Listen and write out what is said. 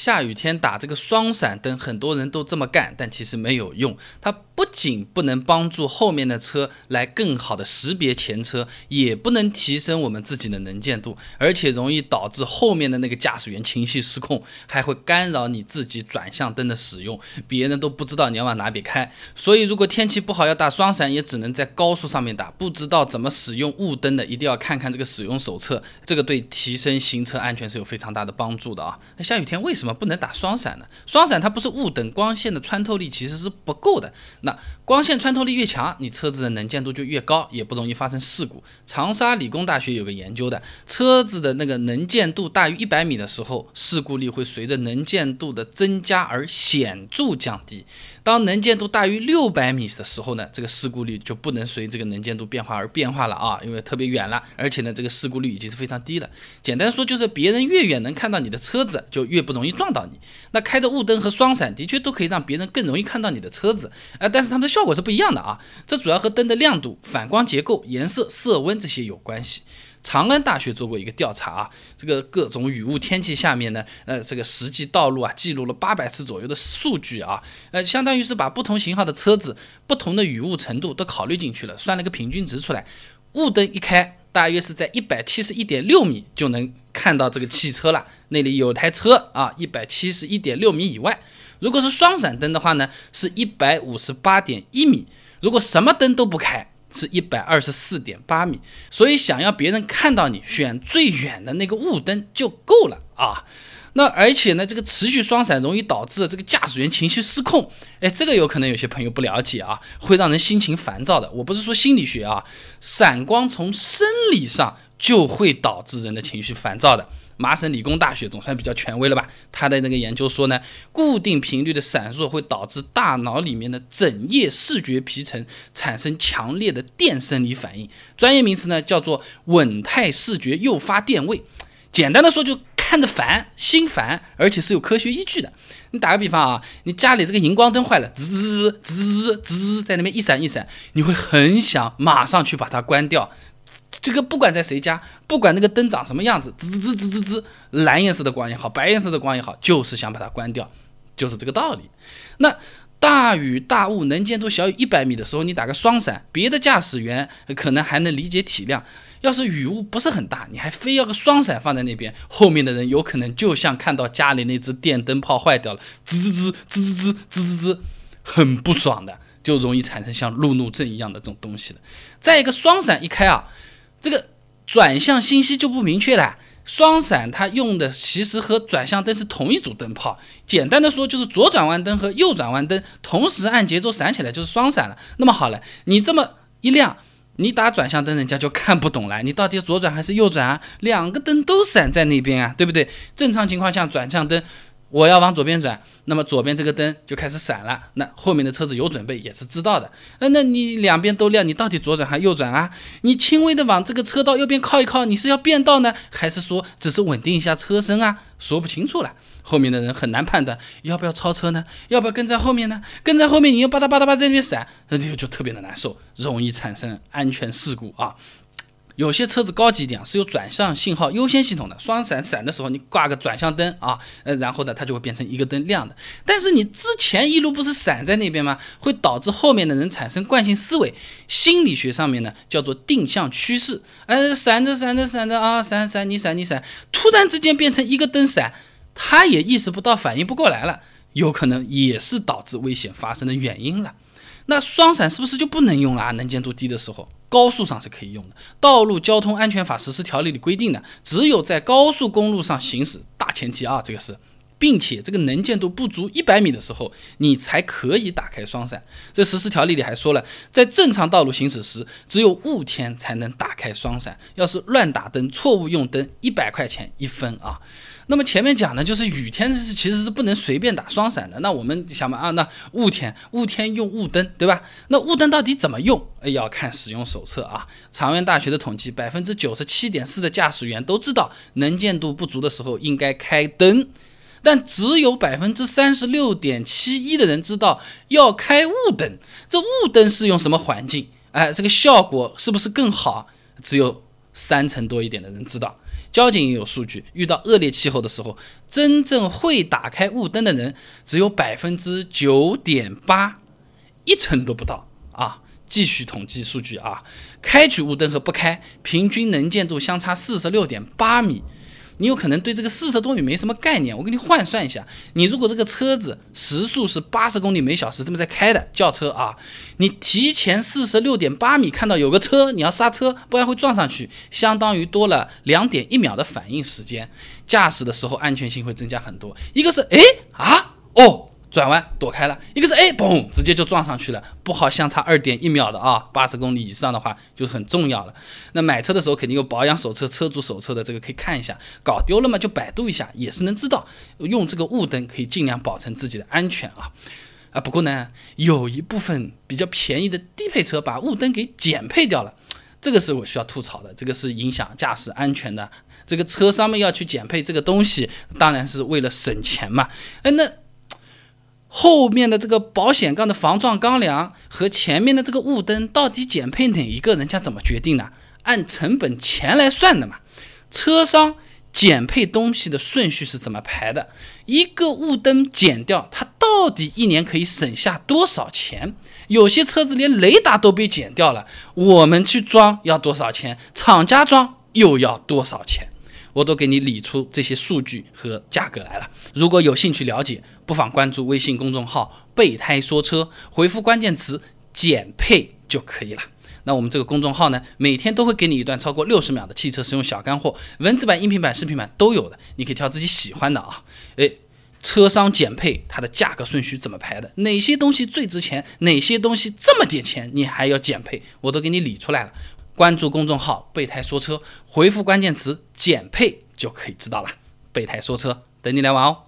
下雨天打这个双闪灯，很多人都这么干，但其实没有用。它不仅不能帮助后面的车来更好的识别前车，也不能提升我们自己的能见度，而且容易导致后面的那个驾驶员情绪失控，还会干扰你自己转向灯的使用，别人都不知道你要往哪边开。所以，如果天气不好要打双闪，也只能在高速上面打。不知道怎么使用雾灯的，一定要看看这个使用手册，这个对提升行车安全是有非常大的帮助的啊。那下雨天为什么不能打双闪的？双闪它不是雾灯，光线的穿透力其实是不够的。那光线穿透力越强，你车子的能见度就越高，也不容易发生事故。长沙理工大学有个研究的，车子的那个能见度大于一百米的时候，事故率会随着能见度的增加而显著降低。当能见度大于六百米的时候呢，这个事故率就不能随这个能见度变化而变化了啊，因为特别远了，而且呢，这个事故率已经是非常低了。简单说就是，别人越远能看到你的车子，就越不容易撞到你。那开着雾灯和双闪，的确都可以让别人更容易看到你的车子，啊，但是它们的效果是不一样的啊。这主要和灯的亮度、反光结构、颜色、色温这些有关系。长安大学做过一个调查啊，这个各种雨雾天气下面呢，呃，这个实际道路啊，记录了八百次左右的数据啊，呃，相当于是把不同型号的车子、不同的雨雾程度都考虑进去了，算了个平均值出来。雾灯一开，大约是在一百七十一点六米就能看到这个汽车了，那里有台车啊，一百七十一点六米以外。如果是双闪灯的话呢，是一百五十八点一米。如果什么灯都不开。是一百二十四点八米，所以想要别人看到你，选最远的那个雾灯就够了啊。那而且呢，这个持续双闪容易导致这个驾驶员情绪失控。哎，这个有可能有些朋友不了解啊，会让人心情烦躁的。我不是说心理学啊，闪光从生理上就会导致人的情绪烦躁的。麻省理工大学总算比较权威了吧？他的那个研究说呢，固定频率的闪烁会导致大脑里面的整叶视觉皮层产生强烈的电生理反应，专业名词呢叫做稳态视觉诱发电位。简单的说，就看着烦，心烦，而且是有科学依据的。你打个比方啊，你家里这个荧光灯坏了，滋滋滋滋滋在那边一闪一闪，你会很想马上去把它关掉。这个不管在谁家，不管那个灯长什么样子，滋滋滋滋滋滋，蓝颜色的光也好，白颜色的光也好，就是想把它关掉，就是这个道理。那大雨大雾，能见度小于一百米的时候，你打个双闪，别的驾驶员可能还能理解体谅。要是雨雾不是很大，你还非要个双闪放在那边，后面的人有可能就像看到家里那只电灯泡坏掉了，滋滋滋滋滋滋滋滋滋，很不爽的，就容易产生像路怒症一样的这种东西了。再一个，双闪一开啊。这个转向信息就不明确了。双闪它用的其实和转向灯是同一组灯泡，简单的说就是左转弯灯和右转弯灯同时按节奏闪起来就是双闪了。那么好了，你这么一亮，你打转向灯人家就看不懂了，你到底左转还是右转啊？两个灯都闪在那边啊，对不对？正常情况下转向灯。我要往左边转，那么左边这个灯就开始闪了，那后面的车子有准备也是知道的。那，那你两边都亮，你到底左转还右转啊？你轻微的往这个车道右边靠一靠，你是要变道呢，还是说只是稳定一下车身啊？说不清楚了，后面的人很难判断要不要超车呢？要不要跟在后面呢？跟在后面你又吧嗒吧嗒吧在那边闪，那就就特别的难受，容易产生安全事故啊。有些车子高级一点是有转向信号优先系统的，双闪闪的时候你挂个转向灯啊，呃，然后呢它就会变成一个灯亮的。但是你之前一路不是闪在那边吗？会导致后面的人产生惯性思维，心理学上面呢叫做定向趋势。呃，闪着闪着闪着啊，闪闪你闪你闪，突然之间变成一个灯闪，他也意识不到，反应不过来了，有可能也是导致危险发生的原因了。那双闪是不是就不能用了？能见度低的时候，高速上是可以用的。道路交通安全法实施条例里规定的，只有在高速公路上行驶，大前提啊，这个是，并且这个能见度不足一百米的时候，你才可以打开双闪。这实施条例里还说了，在正常道路行驶时，只有雾天才能打开双闪。要是乱打灯、错误用灯，一百块钱一分啊。那么前面讲的就是雨天是其实是不能随便打双闪的。那我们想嘛啊，那雾天雾天用雾灯对吧？那雾灯到底怎么用？要看使用手册啊。长源大学的统计，百分之九十七点四的驾驶员都知道能见度不足的时候应该开灯，但只有百分之三十六点七一的人知道要开雾灯。这雾灯是用什么环境？哎，这个效果是不是更好？只有三成多一点的人知道。交警也有数据，遇到恶劣气候的时候，真正会打开雾灯的人只有百分之九点八，一成都不到啊。继续统计数据啊，开启雾灯和不开，平均能见度相差四十六点八米。你有可能对这个四十多米没什么概念，我给你换算一下，你如果这个车子时速是八十公里每小时这么在开的轿车啊，你提前四十六点八米看到有个车，你要刹车，不然会撞上去，相当于多了两点一秒的反应时间，驾驶的时候安全性会增加很多。一个是哎啊哦。转弯躲开了，一个是哎，嘣，直接就撞上去了，不好相差二点一秒的啊，八十公里以上的话就很重要了。那买车的时候肯定有保养手册、车主手册的，这个可以看一下。搞丢了嘛，就百度一下，也是能知道。用这个雾灯可以尽量保证自己的安全啊啊！不过呢，有一部分比较便宜的低配车把雾灯给减配掉了，这个是我需要吐槽的，这个是影响驾驶安全的。这个车商们要去减配这个东西，当然是为了省钱嘛。哎，那。后面的这个保险杠的防撞钢梁和前面的这个雾灯到底减配哪一个？人家怎么决定的？按成本钱来算的嘛。车商减配东西的顺序是怎么排的？一个雾灯减掉，它到底一年可以省下多少钱？有些车子连雷达都被减掉了，我们去装要多少钱？厂家装又要多少钱？我都给你理出这些数据和价格来了。如果有兴趣了解，不妨关注微信公众号“备胎说车”，回复关键词“减配”就可以了。那我们这个公众号呢，每天都会给你一段超过六十秒的汽车使用小干货，文字版、音频版、视频版都有的，你可以挑自己喜欢的啊。诶，车商减配它的价格顺序怎么排的？哪些东西最值钱？哪些东西这么点钱你还要减配？我都给你理出来了。关注公众号“备胎说车”，回复关键词“减配”就可以知道了。备胎说车，等你来玩哦。